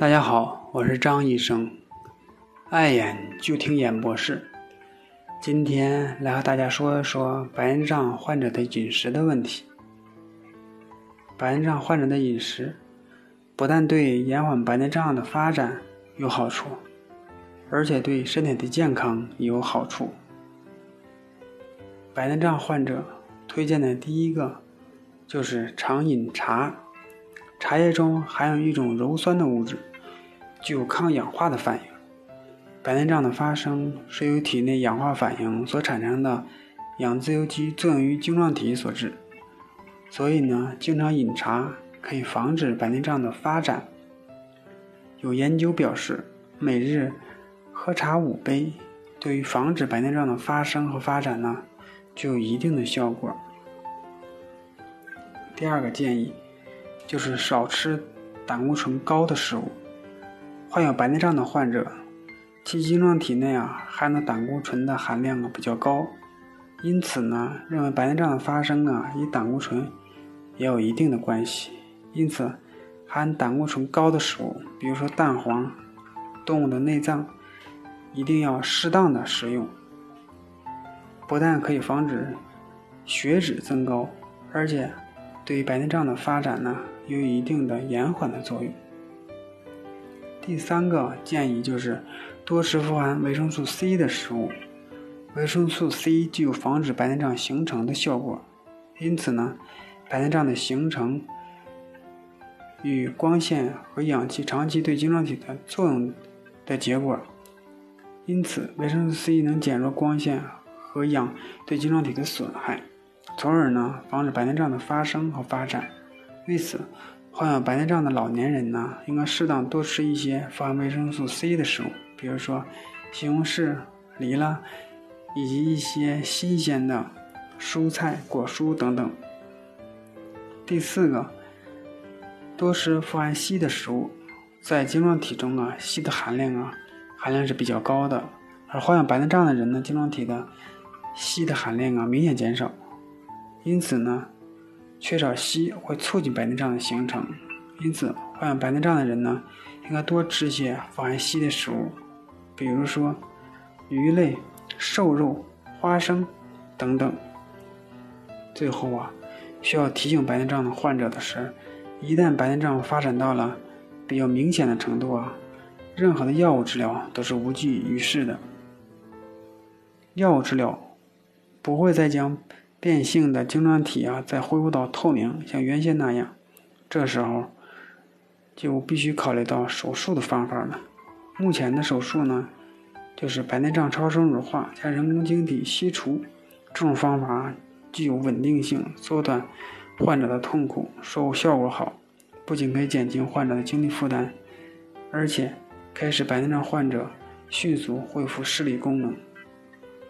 大家好，我是张医生，爱眼就听眼博士。今天来和大家说一说白内障患者的饮食的问题。白内障患者的饮食不但对延缓白内障的发展有好处，而且对身体的健康也有好处。白内障患者推荐的第一个就是常饮茶，茶叶中含有一种鞣酸的物质。具有抗氧化的反应。白内障的发生是由体内氧化反应所产生的氧自由基作用于晶状体所致。所以呢，经常饮茶可以防止白内障的发展。有研究表示，每日喝茶五杯，对于防止白内障的发生和发展呢，具有一定的效果。第二个建议就是少吃胆固醇高的食物。患有白内障的患者，其晶状体内啊含的胆固醇的含量啊比较高，因此呢，认为白内障的发生啊与胆固醇也有一定的关系。因此，含胆固醇高的食物，比如说蛋黄、动物的内脏，一定要适当的食用。不但可以防止血脂增高，而且对于白内障的发展呢，有一定的延缓的作用。第三个建议就是多吃富含维生素 C 的食物。维生素 C 具有防止白内障形成的效果，因此呢，白内障的形成与光线和氧气长期对晶状体的作用的结果。因此，维生素 C 能减弱光线和氧对晶状体的损害，从而呢防止白内障的发生和发展。为此，患有白内障的老年人呢，应该适当多吃一些富含维生素 C 的食物，比如说西红柿、梨啦，以及一些新鲜的蔬菜、果蔬等等。第四个，多吃富含硒的食物，在晶状体中啊，硒的含量啊，含量是比较高的。而患有白内障的人呢，晶状体的硒的含量啊明显减少，因此呢。缺少硒会促进白内障的形成，因此患有白内障的人呢，应该多吃些富含硒的食物，比如说鱼类、瘦肉、花生等等。最后啊，需要提醒白内障的患者的是，一旦白内障发展到了比较明显的程度啊，任何的药物治疗都是无济于事的。药物治疗不会再将。变性的晶状体啊，再恢复到透明，像原先那样，这时候就必须考虑到手术的方法了。目前的手术呢，就是白内障超声乳化加人工晶体吸除，这种方法具有稳定性，缩短患者的痛苦，术后效果好，不仅可以减轻患者的精力负担，而且可以使白内障患者迅速恢复视力功能。